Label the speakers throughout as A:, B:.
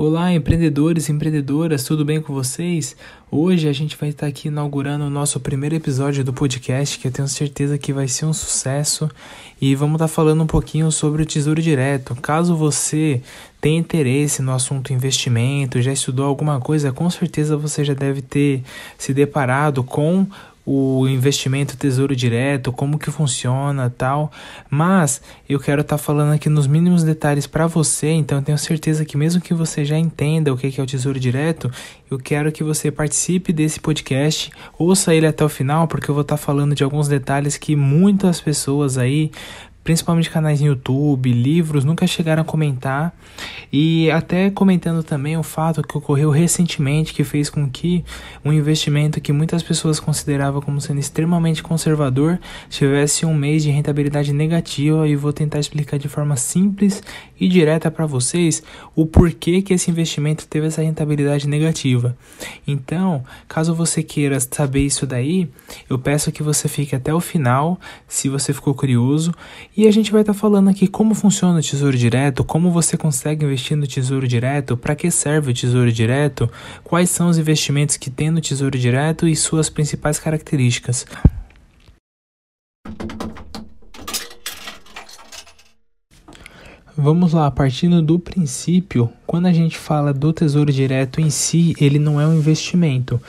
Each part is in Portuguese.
A: Olá, empreendedores e empreendedoras, tudo bem com vocês? Hoje a gente vai estar aqui inaugurando o nosso primeiro episódio do podcast, que eu tenho certeza que vai ser um sucesso, e vamos estar falando um pouquinho sobre o Tesouro Direto. Caso você tenha interesse no assunto investimento, já estudou alguma coisa, com certeza você já deve ter se deparado com o investimento tesouro direto, como que funciona, tal. Mas eu quero estar tá falando aqui nos mínimos detalhes para você, então eu tenho certeza que mesmo que você já entenda o que é o tesouro direto, eu quero que você participe desse podcast, ouça ele até o final, porque eu vou estar tá falando de alguns detalhes que muitas pessoas aí principalmente canais no YouTube, livros, nunca chegaram a comentar. E até comentando também o fato que ocorreu recentemente, que fez com que um investimento que muitas pessoas consideravam como sendo extremamente conservador tivesse um mês de rentabilidade negativa. E vou tentar explicar de forma simples e direta para vocês o porquê que esse investimento teve essa rentabilidade negativa. Então, caso você queira saber isso daí, eu peço que você fique até o final, se você ficou curioso, e a gente vai estar tá falando aqui como funciona o Tesouro Direto, como você consegue investir no Tesouro Direto, para que serve o Tesouro Direto, quais são os investimentos que tem no Tesouro Direto e suas principais características. Vamos lá, partindo do princípio, quando a gente fala do Tesouro Direto em si, ele não é um investimento.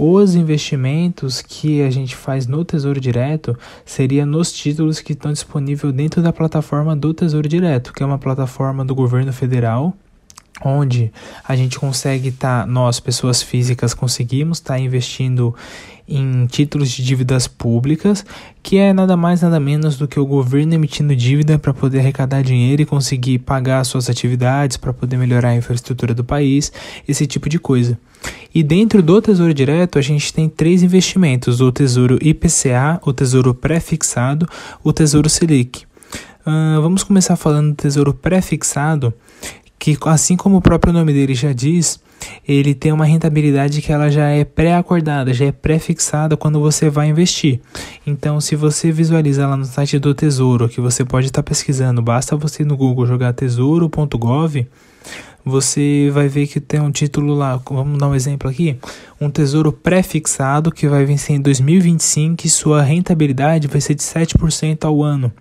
A: Os investimentos que a gente faz no Tesouro Direto seria nos títulos que estão disponíveis dentro da plataforma do Tesouro Direto, que é uma plataforma do governo federal onde a gente consegue estar, tá, nós, pessoas físicas, conseguimos estar tá investindo em títulos de dívidas públicas, que é nada mais nada menos do que o governo emitindo dívida para poder arrecadar dinheiro e conseguir pagar suas atividades, para poder melhorar a infraestrutura do país, esse tipo de coisa. E dentro do Tesouro Direto, a gente tem três investimentos: o Tesouro IPCA, o Tesouro Pré-Fixado, o Tesouro Selic. Uh, vamos começar falando do Tesouro Pré-Fixado, que assim como o próprio nome dele já diz, ele tem uma rentabilidade que ela já é pré-acordada, já é pré-fixada quando você vai investir. Então, se você visualiza lá no site do Tesouro, que você pode estar tá pesquisando, basta você no Google jogar tesouro.gov, você vai ver que tem um título lá, vamos dar um exemplo aqui, um tesouro pré-fixado que vai vencer em 2025 e sua rentabilidade vai ser de 7% ao ano.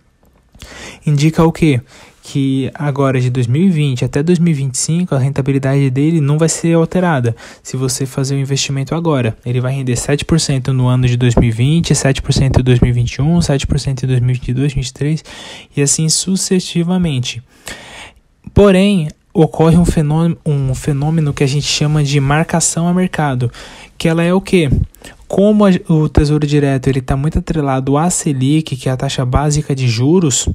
A: Indica o quê? Que agora de 2020 até 2025 a rentabilidade dele não vai ser alterada. Se você fazer o investimento agora, ele vai render 7% no ano de 2020, 7% em 2021, 7% em 2022, 2023 e assim sucessivamente. Porém, ocorre um fenômeno, um fenômeno que a gente chama de marcação a mercado, que ela é o que? Como a, o Tesouro Direto ele está muito atrelado à Selic, que é a taxa básica de juros,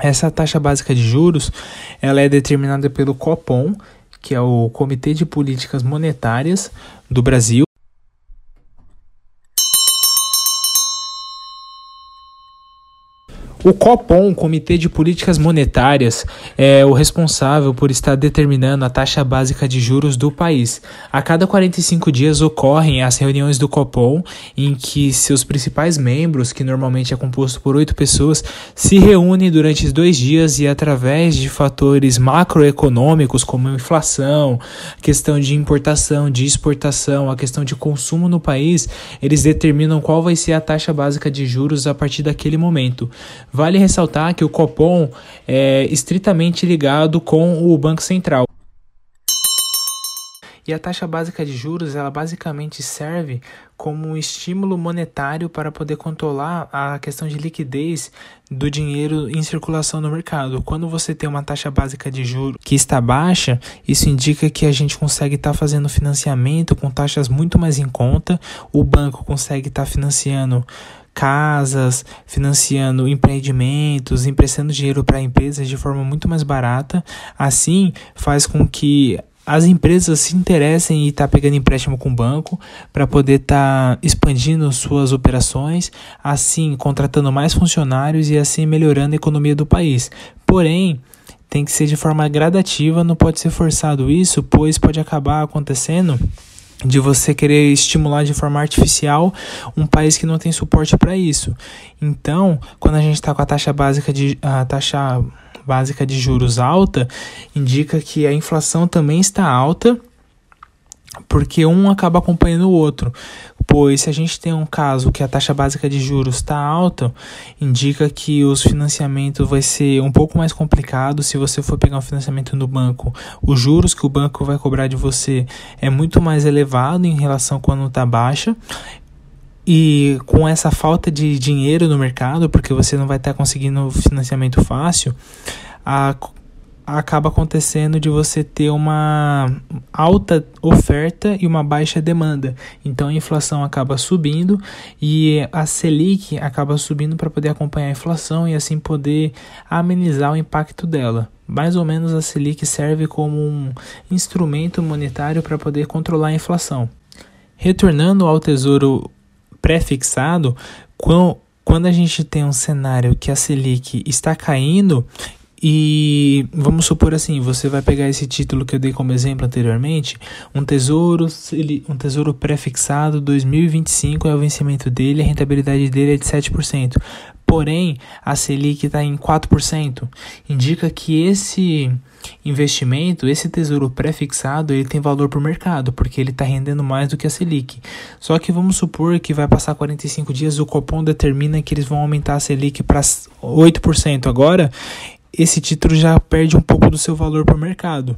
A: essa taxa básica de juros ela é determinada pelo Copom, que é o Comitê de Políticas Monetárias do Brasil. O COPOM, Comitê de Políticas Monetárias, é o responsável por estar determinando a taxa básica de juros do país. A cada 45 dias ocorrem as reuniões do COPOM, em que seus principais membros, que normalmente é composto por oito pessoas, se reúnem durante dois dias e, através de fatores macroeconômicos, como inflação, questão de importação, de exportação, a questão de consumo no país, eles determinam qual vai ser a taxa básica de juros a partir daquele momento. Vale ressaltar que o Copom é estritamente ligado com o Banco Central. E a taxa básica de juros, ela basicamente serve como um estímulo monetário para poder controlar a questão de liquidez do dinheiro em circulação no mercado. Quando você tem uma taxa básica de juros que está baixa, isso indica que a gente consegue estar tá fazendo financiamento com taxas muito mais em conta, o banco consegue estar tá financiando casas, financiando empreendimentos, emprestando dinheiro para empresas de forma muito mais barata. Assim, faz com que as empresas se interessem e estar tá pegando empréstimo com o banco para poder estar tá expandindo suas operações, assim contratando mais funcionários e assim melhorando a economia do país. Porém, tem que ser de forma gradativa, não pode ser forçado isso, pois pode acabar acontecendo de você querer estimular de forma artificial um país que não tem suporte para isso. Então, quando a gente está com a taxa básica de a taxa básica de juros alta, indica que a inflação também está alta, porque um acaba acompanhando o outro. Pois se a gente tem um caso que a taxa básica de juros está alta, indica que os financiamentos vai ser um pouco mais complicado se você for pegar um financiamento no banco. Os juros que o banco vai cobrar de você é muito mais elevado em relação quando está baixa. E com essa falta de dinheiro no mercado, porque você não vai estar tá conseguindo financiamento fácil, a acaba acontecendo de você ter uma alta oferta e uma baixa demanda. Então a inflação acaba subindo e a Selic acaba subindo para poder acompanhar a inflação e assim poder amenizar o impacto dela. Mais ou menos a Selic serve como um instrumento monetário para poder controlar a inflação. Retornando ao tesouro pré-fixado, quando a gente tem um cenário que a Selic está caindo, e vamos supor assim, você vai pegar esse título que eu dei como exemplo anteriormente, um tesouro, um tesouro pré-fixado 2025 é o vencimento dele, a rentabilidade dele é de 7%. Porém, a Selic está em 4%. Indica que esse investimento, esse tesouro pré-fixado, ele tem valor para o mercado, porque ele está rendendo mais do que a Selic. Só que vamos supor que vai passar 45 dias, o Copom determina que eles vão aumentar a Selic para 8% agora, esse título já perde um pouco do seu valor para o mercado.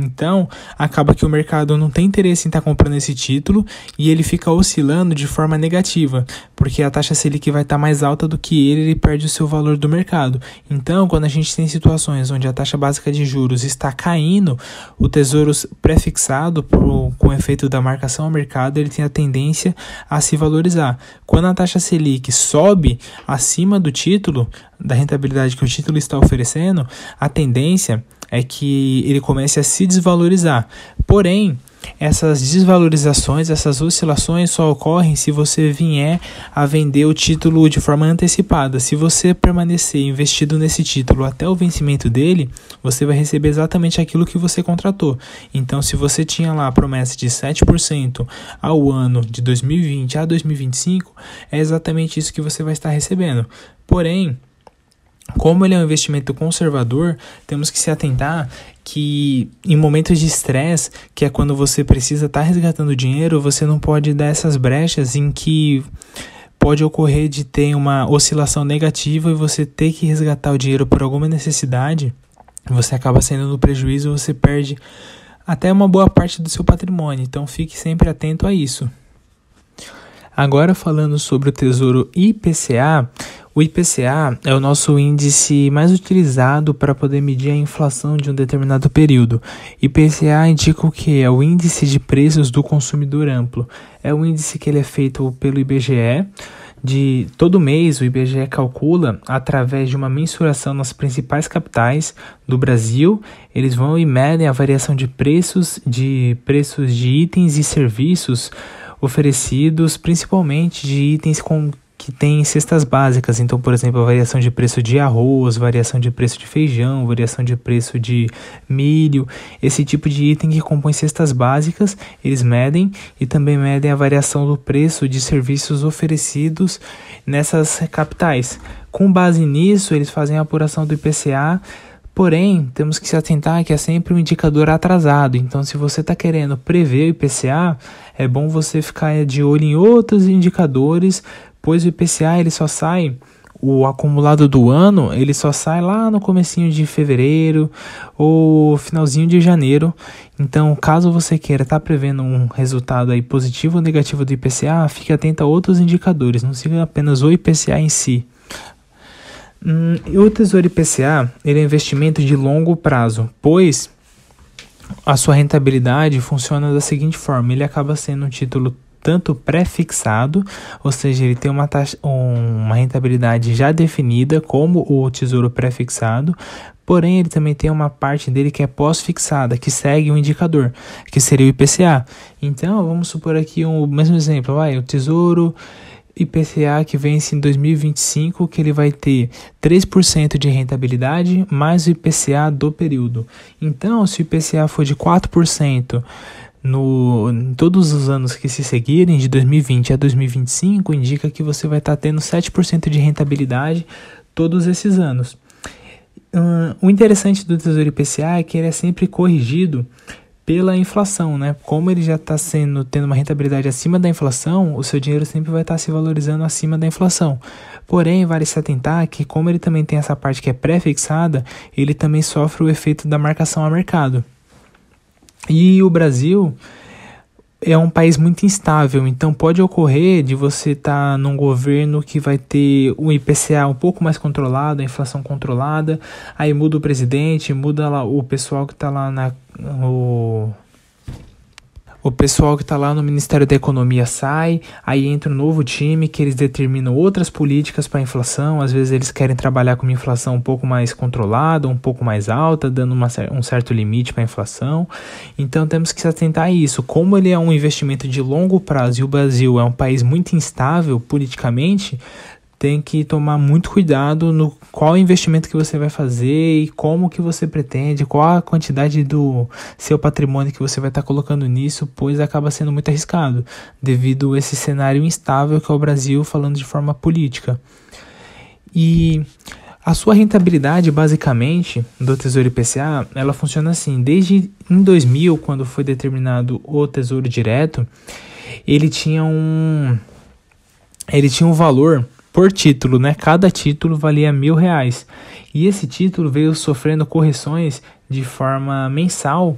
A: Então, acaba que o mercado não tem interesse em estar tá comprando esse título e ele fica oscilando de forma negativa, porque a taxa Selic vai estar tá mais alta do que ele, ele perde o seu valor do mercado. Então, quando a gente tem situações onde a taxa básica de juros está caindo, o tesouro pré-fixado com efeito da marcação ao mercado, ele tem a tendência a se valorizar. Quando a taxa Selic sobe acima do título, da rentabilidade que o título está oferecendo, a tendência é que ele comece a se desvalorizar. Porém, essas desvalorizações, essas oscilações só ocorrem se você vier a vender o título de forma antecipada. Se você permanecer investido nesse título até o vencimento dele, você vai receber exatamente aquilo que você contratou. Então, se você tinha lá a promessa de 7% ao ano de 2020 a 2025, é exatamente isso que você vai estar recebendo. Porém, como ele é um investimento conservador, temos que se atentar que em momentos de estresse, que é quando você precisa estar tá resgatando dinheiro, você não pode dar essas brechas em que pode ocorrer de ter uma oscilação negativa e você ter que resgatar o dinheiro por alguma necessidade, você acaba sendo no prejuízo, você perde até uma boa parte do seu patrimônio. Então fique sempre atento a isso. Agora falando sobre o Tesouro IPCA, o IPCA é o nosso índice mais utilizado para poder medir a inflação de um determinado período. IPCA indica o que? É o índice de preços do consumidor amplo. É o índice que ele é feito pelo IBGE. De todo mês, o IBGE calcula através de uma mensuração nas principais capitais do Brasil. Eles vão e medem a variação de preços de preços de itens e serviços oferecidos, principalmente de itens com que tem cestas básicas. Então, por exemplo, a variação de preço de arroz, variação de preço de feijão, variação de preço de milho, esse tipo de item que compõe cestas básicas, eles medem e também medem a variação do preço de serviços oferecidos nessas capitais. Com base nisso, eles fazem a apuração do IPCA Porém, temos que se atentar que é sempre um indicador atrasado. Então, se você está querendo prever o IPCA, é bom você ficar de olho em outros indicadores, pois o IPCA ele só sai o acumulado do ano ele só sai lá no comecinho de fevereiro ou finalzinho de janeiro. Então, caso você queira estar tá prevendo um resultado aí positivo ou negativo do IPCA, fique atento a outros indicadores, não siga apenas o IPCA em si. Hum, o Tesouro IPCA ele é um investimento de longo prazo, pois a sua rentabilidade funciona da seguinte forma: ele acaba sendo um título tanto pré-fixado, ou seja, ele tem uma, taxa, uma rentabilidade já definida, como o tesouro pré-fixado, porém ele também tem uma parte dele que é pós-fixada, que segue um indicador, que seria o IPCA. Então, vamos supor aqui o um, mesmo exemplo, vai, o tesouro IPCA que vence em 2025, que ele vai ter 3% de rentabilidade mais o IPCA do período. Então, se o IPCA for de 4%, no, em todos os anos que se seguirem, de 2020 a 2025, indica que você vai estar tá tendo 7% de rentabilidade todos esses anos. Uh, o interessante do Tesouro IPCA é que ele é sempre corrigido pela inflação, né? Como ele já está sendo tendo uma rentabilidade acima da inflação, o seu dinheiro sempre vai estar tá se valorizando acima da inflação. Porém, vale se atentar que como ele também tem essa parte que é pré-fixada, ele também sofre o efeito da marcação a mercado. E o Brasil é um país muito instável, então pode ocorrer de você estar tá num governo que vai ter o IPCA um pouco mais controlado, a inflação controlada, aí muda o presidente, muda lá o pessoal que está lá na o pessoal que está lá no Ministério da Economia sai, aí entra um novo time que eles determinam outras políticas para a inflação. Às vezes eles querem trabalhar com uma inflação um pouco mais controlada, um pouco mais alta, dando uma, um certo limite para a inflação. Então temos que se atentar a isso. Como ele é um investimento de longo prazo e o Brasil é um país muito instável politicamente, tem que tomar muito cuidado no qual investimento que você vai fazer e como que você pretende, qual a quantidade do seu patrimônio que você vai estar tá colocando nisso, pois acaba sendo muito arriscado, devido a esse cenário instável que é o Brasil falando de forma política. E a sua rentabilidade, basicamente, do Tesouro IPCA, ela funciona assim, desde em 2000, quando foi determinado o Tesouro Direto, ele tinha um ele tinha um valor por título, né? Cada título valia mil reais. E esse título veio sofrendo correções de forma mensal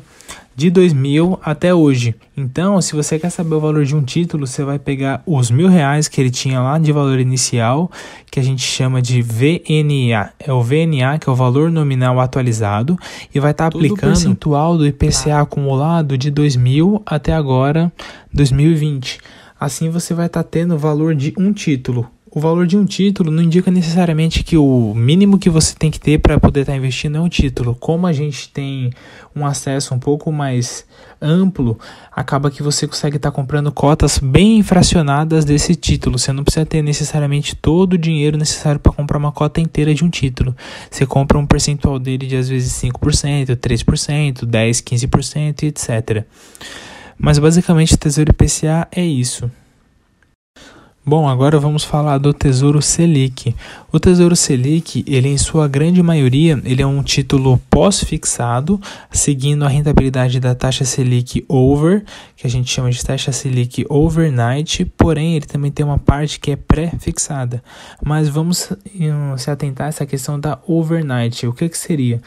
A: de 2000 até hoje. Então, se você quer saber o valor de um título, você vai pegar os mil reais que ele tinha lá de valor inicial, que a gente chama de VNA. É o VNA, que é o valor nominal atualizado, e vai estar tá aplicando o percentual do IPCA acumulado de 2000 até agora, 2020. Assim você vai estar tá tendo o valor de um título o valor de um título não indica necessariamente que o mínimo que você tem que ter para poder estar tá investindo é um título. Como a gente tem um acesso um pouco mais amplo, acaba que você consegue estar tá comprando cotas bem fracionadas desse título. Você não precisa ter necessariamente todo o dinheiro necessário para comprar uma cota inteira de um título. Você compra um percentual dele de às vezes 5%, 3%, 10%, 15% e etc. Mas basicamente o Tesouro IPCA é isso. Bom, agora vamos falar do Tesouro Selic. O Tesouro Selic, ele em sua grande maioria, ele é um título pós-fixado, seguindo a rentabilidade da taxa Selic over, que a gente chama de taxa Selic overnight, porém ele também tem uma parte que é pré-fixada. Mas vamos hum, se atentar a essa questão da overnight. O que que seria?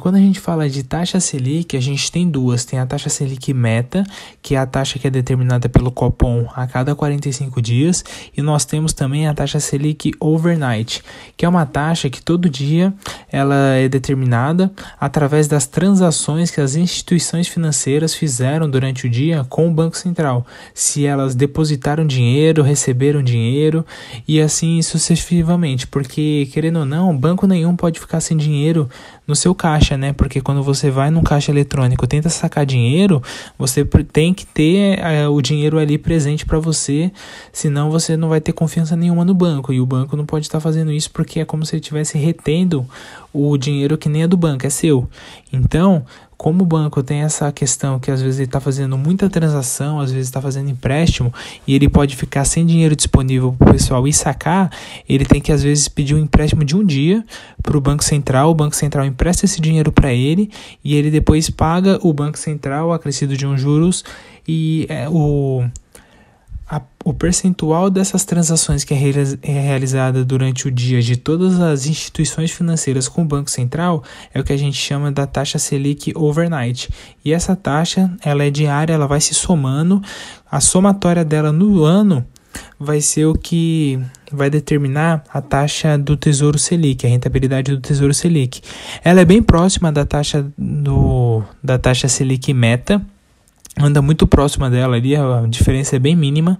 A: Quando a gente fala de taxa Selic, a gente tem duas. Tem a taxa Selic meta, que é a taxa que é determinada pelo Copom a cada 45 dias, e nós temos também a taxa Selic overnight, que é uma taxa que todo dia ela é determinada através das transações que as instituições financeiras fizeram durante o dia com o Banco Central. Se elas depositaram dinheiro, receberam dinheiro e assim sucessivamente, porque querendo ou não, banco nenhum pode ficar sem dinheiro no seu caixa, né? Porque quando você vai num caixa eletrônico, tenta sacar dinheiro, você tem que ter é, o dinheiro ali presente para você, senão você não vai ter confiança nenhuma no banco. E o banco não pode estar fazendo isso porque é como se ele estivesse retendo o dinheiro que nem é do banco, é seu. Então, como o banco tem essa questão que às vezes ele está fazendo muita transação, às vezes está fazendo empréstimo e ele pode ficar sem dinheiro disponível para o pessoal e sacar, ele tem que às vezes pedir um empréstimo de um dia para o Banco Central, o Banco Central empresta esse dinheiro para ele e ele depois paga o Banco Central acrescido de um juros e é, o a, o percentual dessas transações que é, é realizada durante o dia de todas as instituições financeiras com o Banco Central é o que a gente chama da taxa Selic overnight. E essa taxa, ela é diária, ela vai se somando, a somatória dela no ano vai ser o que vai determinar a taxa do Tesouro Selic, a rentabilidade do Tesouro Selic. Ela é bem próxima da taxa do da taxa Selic meta, anda muito próxima dela ali, a diferença é bem mínima,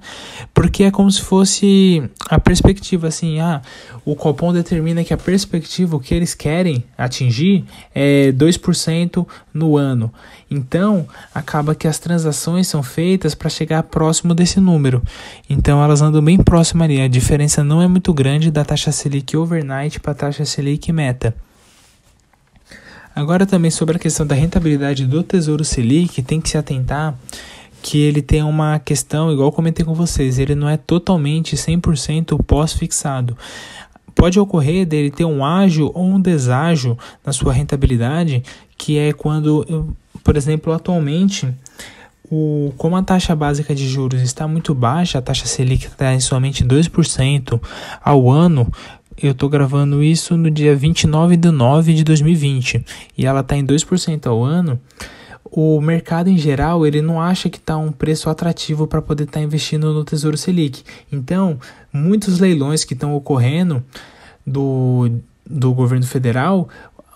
A: porque é como se fosse a perspectiva assim, ah, o Copom determina que a perspectiva, o que eles querem atingir é 2% no ano. Então, acaba que as transações são feitas para chegar próximo desse número. Então, elas andam bem próximas ali. A diferença não é muito grande da taxa Selic overnight para a taxa Selic meta. Agora também sobre a questão da rentabilidade do Tesouro Selic, tem que se atentar que ele tem uma questão, igual comentei com vocês, ele não é totalmente 100% pós-fixado. Pode ocorrer dele ter um ágio ou um deságio na sua rentabilidade, que é quando, por exemplo, atualmente, o, como a taxa básica de juros está muito baixa, a taxa Selic está em somente 2% ao ano, eu estou gravando isso no dia 29 de 9 de 2020 e ela está em 2% ao ano, o mercado em geral ele não acha que está um preço atrativo para poder estar tá investindo no Tesouro Selic. Então, muitos leilões que estão ocorrendo do, do governo federal,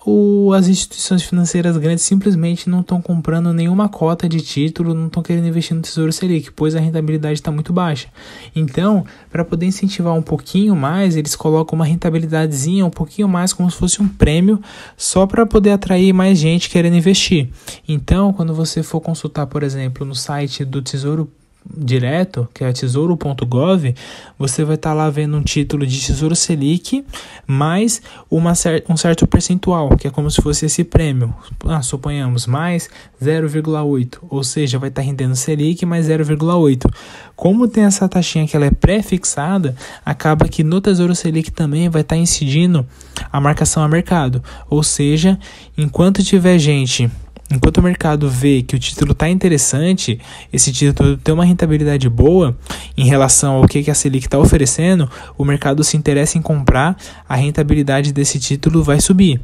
A: o, as instituições financeiras grandes simplesmente não estão comprando nenhuma cota de título, não estão querendo investir no Tesouro Selic, pois a rentabilidade está muito baixa. Então, para poder incentivar um pouquinho mais, eles colocam uma rentabilidadezinha um pouquinho mais, como se fosse um prêmio, só para poder atrair mais gente querendo investir. Então, quando você for consultar, por exemplo, no site do Tesouro direto, que é tesouro.gov, você vai estar tá lá vendo um título de Tesouro Selic mais uma cer um certo percentual, que é como se fosse esse prêmio. Ah, suponhamos, mais 0,8, ou seja, vai estar tá rendendo Selic mais 0,8. Como tem essa taxinha que ela é pré-fixada, acaba que no Tesouro Selic também vai estar tá incidindo a marcação a mercado. Ou seja, enquanto tiver gente Enquanto o mercado vê que o título está interessante, esse título tem uma rentabilidade boa em relação ao que a Selic está oferecendo, o mercado se interessa em comprar, a rentabilidade desse título vai subir.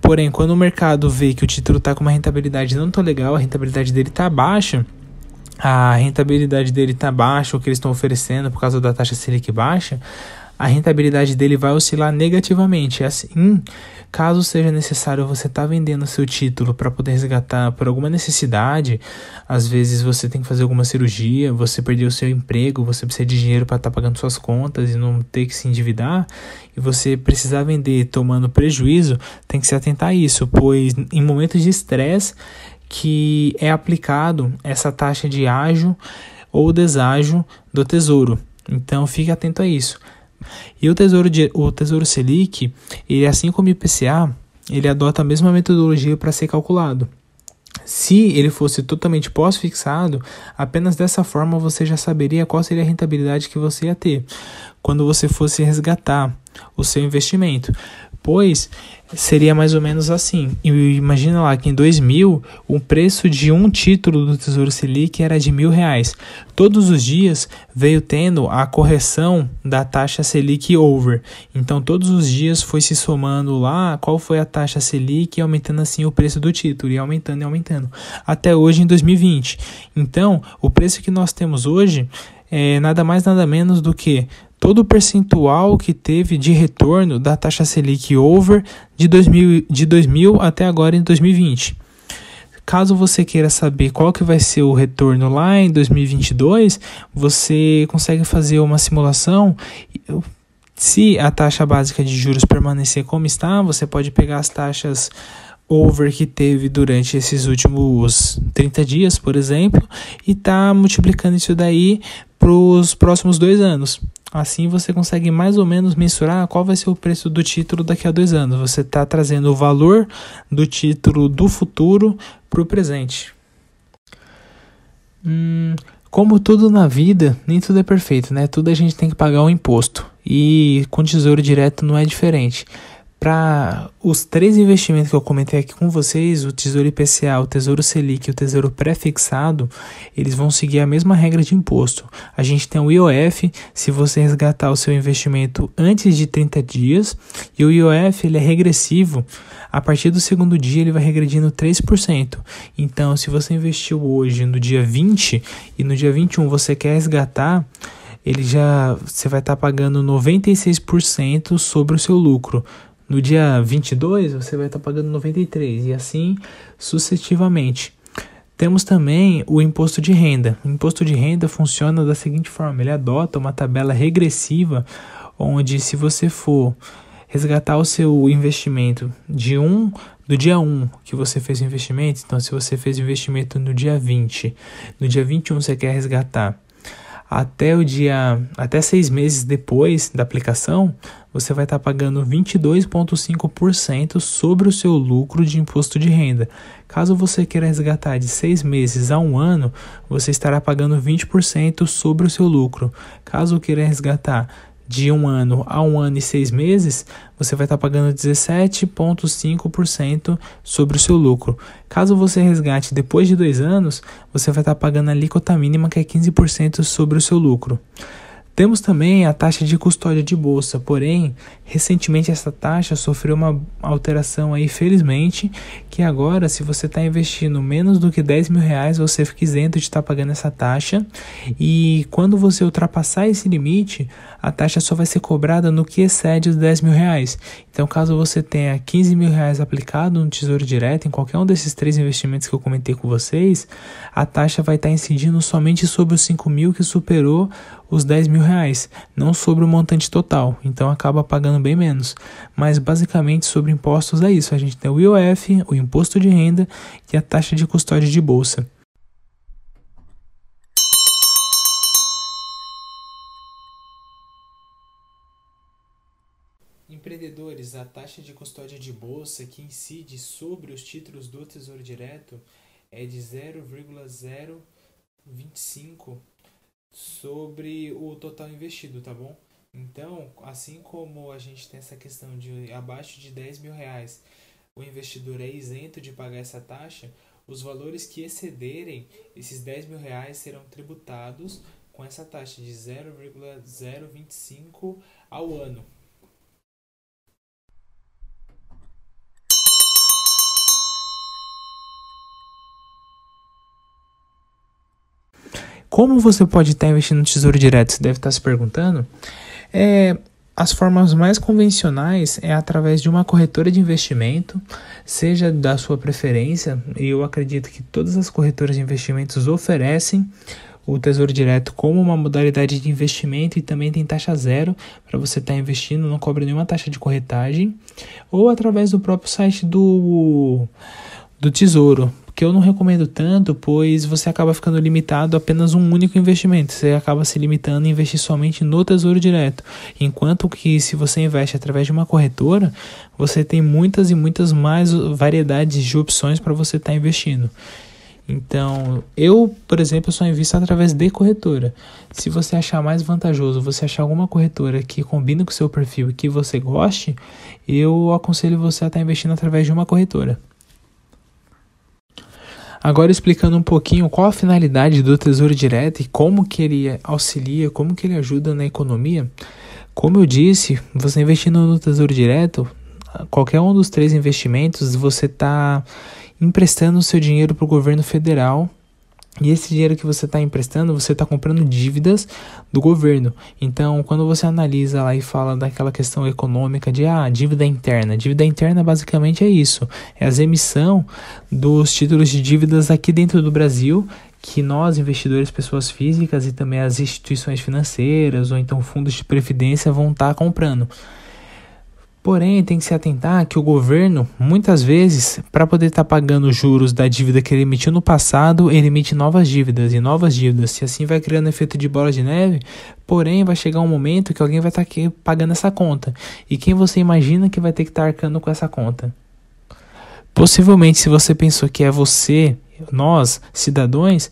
A: Porém, quando o mercado vê que o título está com uma rentabilidade não tão legal, a rentabilidade dele está baixa, a rentabilidade dele está baixa, o que eles estão oferecendo por causa da taxa Selic baixa, a rentabilidade dele vai oscilar negativamente. É assim, caso seja necessário você estar tá vendendo seu título para poder resgatar por alguma necessidade, às vezes você tem que fazer alguma cirurgia, você perdeu seu emprego, você precisa de dinheiro para estar tá pagando suas contas e não ter que se endividar, e você precisar vender tomando prejuízo, tem que se atentar a isso, pois em momentos de estresse que é aplicado essa taxa de ágio ou deságio do tesouro. Então fique atento a isso. E o Tesouro, de, o tesouro Selic, ele, assim como o IPCA, ele adota a mesma metodologia para ser calculado. Se ele fosse totalmente pós-fixado, apenas dessa forma você já saberia qual seria a rentabilidade que você ia ter quando você fosse resgatar o seu investimento depois seria mais ou menos assim. Imagina lá que em 2000 o preço de um título do Tesouro Selic era de mil reais. Todos os dias veio tendo a correção da taxa Selic over. Então todos os dias foi se somando lá qual foi a taxa Selic e aumentando assim o preço do título e aumentando e aumentando até hoje em 2020. Então o preço que nós temos hoje é nada mais nada menos do que todo o percentual que teve de retorno da taxa Selic over de 2000, de 2000 até agora em 2020. Caso você queira saber qual que vai ser o retorno lá em 2022, você consegue fazer uma simulação. Se a taxa básica de juros permanecer como está, você pode pegar as taxas over que teve durante esses últimos 30 dias, por exemplo, e tá multiplicando isso daí para os próximos dois anos. Assim você consegue mais ou menos mensurar qual vai ser o preço do título daqui a dois anos. Você está trazendo o valor do título do futuro para o presente. Hum, como tudo na vida, nem tudo é perfeito, né? Tudo a gente tem que pagar um imposto. E com tesouro direto não é diferente para os três investimentos que eu comentei aqui com vocês, o Tesouro IPCA, o Tesouro Selic e o Tesouro Prefixado, eles vão seguir a mesma regra de imposto. A gente tem o IOF, se você resgatar o seu investimento antes de 30 dias, e o IOF ele é regressivo, a partir do segundo dia ele vai regredindo 3%. Então, se você investiu hoje no dia 20 e no dia 21 você quer resgatar, ele já você vai estar tá pagando 96% sobre o seu lucro. No dia 22, você vai estar pagando 93 e assim sucessivamente. Temos também o imposto de renda. O imposto de renda funciona da seguinte forma: ele adota uma tabela regressiva, onde se você for resgatar o seu investimento de um do dia 1 que você fez o investimento, então se você fez o investimento no dia 20, no dia 21 você quer resgatar até o dia até seis meses depois da aplicação, você vai estar tá pagando 22,5% sobre o seu lucro de imposto de renda. Caso você queira resgatar de seis meses a um ano, você estará pagando 20% sobre o seu lucro. Caso queira resgatar de um ano a um ano e seis meses, você vai estar pagando 17,5% sobre o seu lucro. Caso você resgate depois de dois anos, você vai estar pagando a alíquota mínima, que é 15% sobre o seu lucro. Temos também a taxa de custódia de bolsa, porém, recentemente essa taxa sofreu uma alteração aí, felizmente, que agora, se você está investindo menos do que 10 mil reais, você fica isento de estar tá pagando essa taxa. E quando você ultrapassar esse limite, a taxa só vai ser cobrada no que excede os 10 mil reais. Então, caso você tenha 15 mil reais aplicado no Tesouro Direto, em qualquer um desses três investimentos que eu comentei com vocês, a taxa vai estar incidindo somente sobre os 5 mil que superou os 10 mil reais, não sobre o montante total, então acaba pagando bem menos. Mas basicamente sobre impostos é isso: a gente tem o IOF, o imposto de renda e a taxa de custódia de bolsa. Empreendedores, a taxa de custódia de bolsa que incide sobre os títulos do Tesouro Direto é de 0,025 sobre o total investido, tá bom? Então, assim como a gente tem essa questão de abaixo de 10 mil reais, o investidor é isento de pagar essa taxa, os valores que excederem esses 10 mil reais serão tributados com essa taxa de 0,025 ao ano. Como você pode estar investindo no Tesouro Direto? Você deve estar se perguntando. É, as formas mais convencionais é através de uma corretora de investimento, seja da sua preferência, e eu acredito que todas as corretoras de investimentos oferecem o Tesouro Direto como uma modalidade de investimento e também tem taxa zero para você estar investindo, não cobra nenhuma taxa de corretagem, ou através do próprio site do, do Tesouro que eu não recomendo tanto, pois você acaba ficando limitado a apenas um único investimento. Você acaba se limitando a investir somente no Tesouro Direto. Enquanto que se você investe através de uma corretora, você tem muitas e muitas mais variedades de opções para você estar tá investindo. Então, eu, por exemplo, só invisto através de corretora. Se você achar mais vantajoso, você achar alguma corretora que combine com o seu perfil e que você goste, eu aconselho você a estar tá investindo através de uma corretora. Agora explicando um pouquinho qual a finalidade do Tesouro Direto e como que ele auxilia, como que ele ajuda na economia. Como eu disse, você investindo no Tesouro Direto, qualquer um dos três investimentos, você está emprestando o seu dinheiro para o governo federal e esse dinheiro que você está emprestando, você está comprando dívidas do governo. Então, quando você analisa lá e fala daquela questão econômica de ah, dívida interna, dívida interna basicamente é isso: é a emissão dos títulos de dívidas aqui dentro do Brasil que nós, investidores, pessoas físicas e também as instituições financeiras ou então fundos de previdência vão estar tá comprando. Porém, tem que se atentar que o governo, muitas vezes, para poder estar tá pagando os juros da dívida que ele emitiu no passado, ele emite novas dívidas e novas dívidas. E assim vai criando efeito de bola de neve. Porém, vai chegar um momento que alguém vai estar tá pagando essa conta. E quem você imagina que vai ter que estar tá arcando com essa conta? Possivelmente, se você pensou que é você, nós, cidadãos,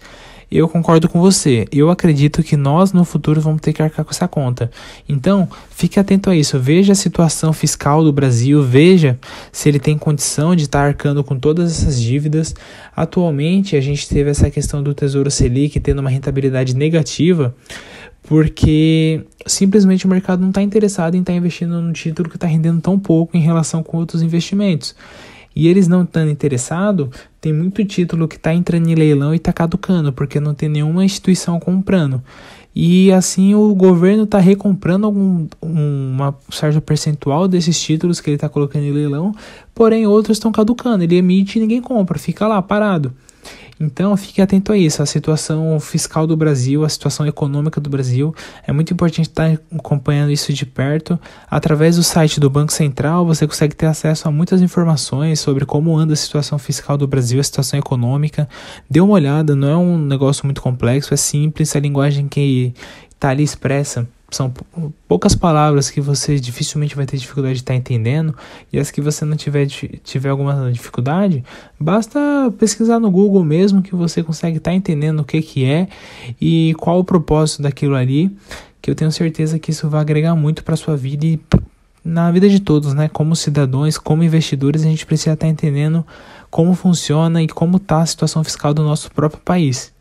A: eu concordo com você. Eu acredito que nós no futuro vamos ter que arcar com essa conta. Então, fique atento a isso. Veja a situação fiscal do Brasil, veja se ele tem condição de estar arcando com todas essas dívidas. Atualmente, a gente teve essa questão do Tesouro Selic tendo uma rentabilidade negativa porque simplesmente o mercado não está interessado em estar tá investindo num título que está rendendo tão pouco em relação com outros investimentos. E eles não estando interessados, tem muito título que está entrando em leilão e está caducando, porque não tem nenhuma instituição comprando. E assim o governo está recomprando algum um, uma certo percentual desses títulos que ele está colocando em leilão, porém outros estão caducando. Ele emite e ninguém compra, fica lá parado. Então, fique atento a isso. A situação fiscal do Brasil, a situação econômica do Brasil, é muito importante estar acompanhando isso de perto. Através do site do Banco Central, você consegue ter acesso a muitas informações sobre como anda a situação fiscal do Brasil, a situação econômica. Dê uma olhada, não é um negócio muito complexo, é simples, a linguagem que está ali expressa são poucas palavras que você dificilmente vai ter dificuldade de estar tá entendendo, e as que você não tiver, tiver alguma dificuldade, basta pesquisar no Google mesmo que você consegue estar tá entendendo o que, que é e qual o propósito daquilo ali, que eu tenho certeza que isso vai agregar muito para sua vida e na vida de todos, né? Como cidadãos, como investidores, a gente precisa estar tá entendendo como funciona e como está a situação fiscal do nosso próprio país,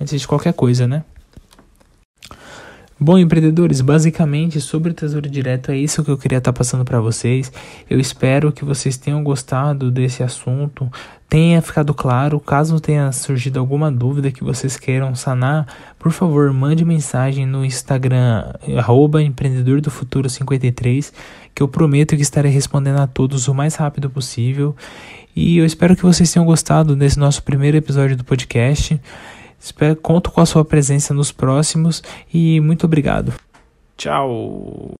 A: antes de qualquer coisa, né? Bom, empreendedores, basicamente sobre o Tesouro Direto é isso que eu queria estar passando para vocês. Eu espero que vocês tenham gostado desse assunto, tenha ficado claro. Caso tenha surgido alguma dúvida que vocês queiram sanar, por favor, mande mensagem no Instagram empreendedor do futuro 53, que eu prometo que estarei respondendo a todos o mais rápido possível. E eu espero que vocês tenham gostado desse nosso primeiro episódio do podcast. Espero, conto com a sua presença nos próximos e muito obrigado. Tchau!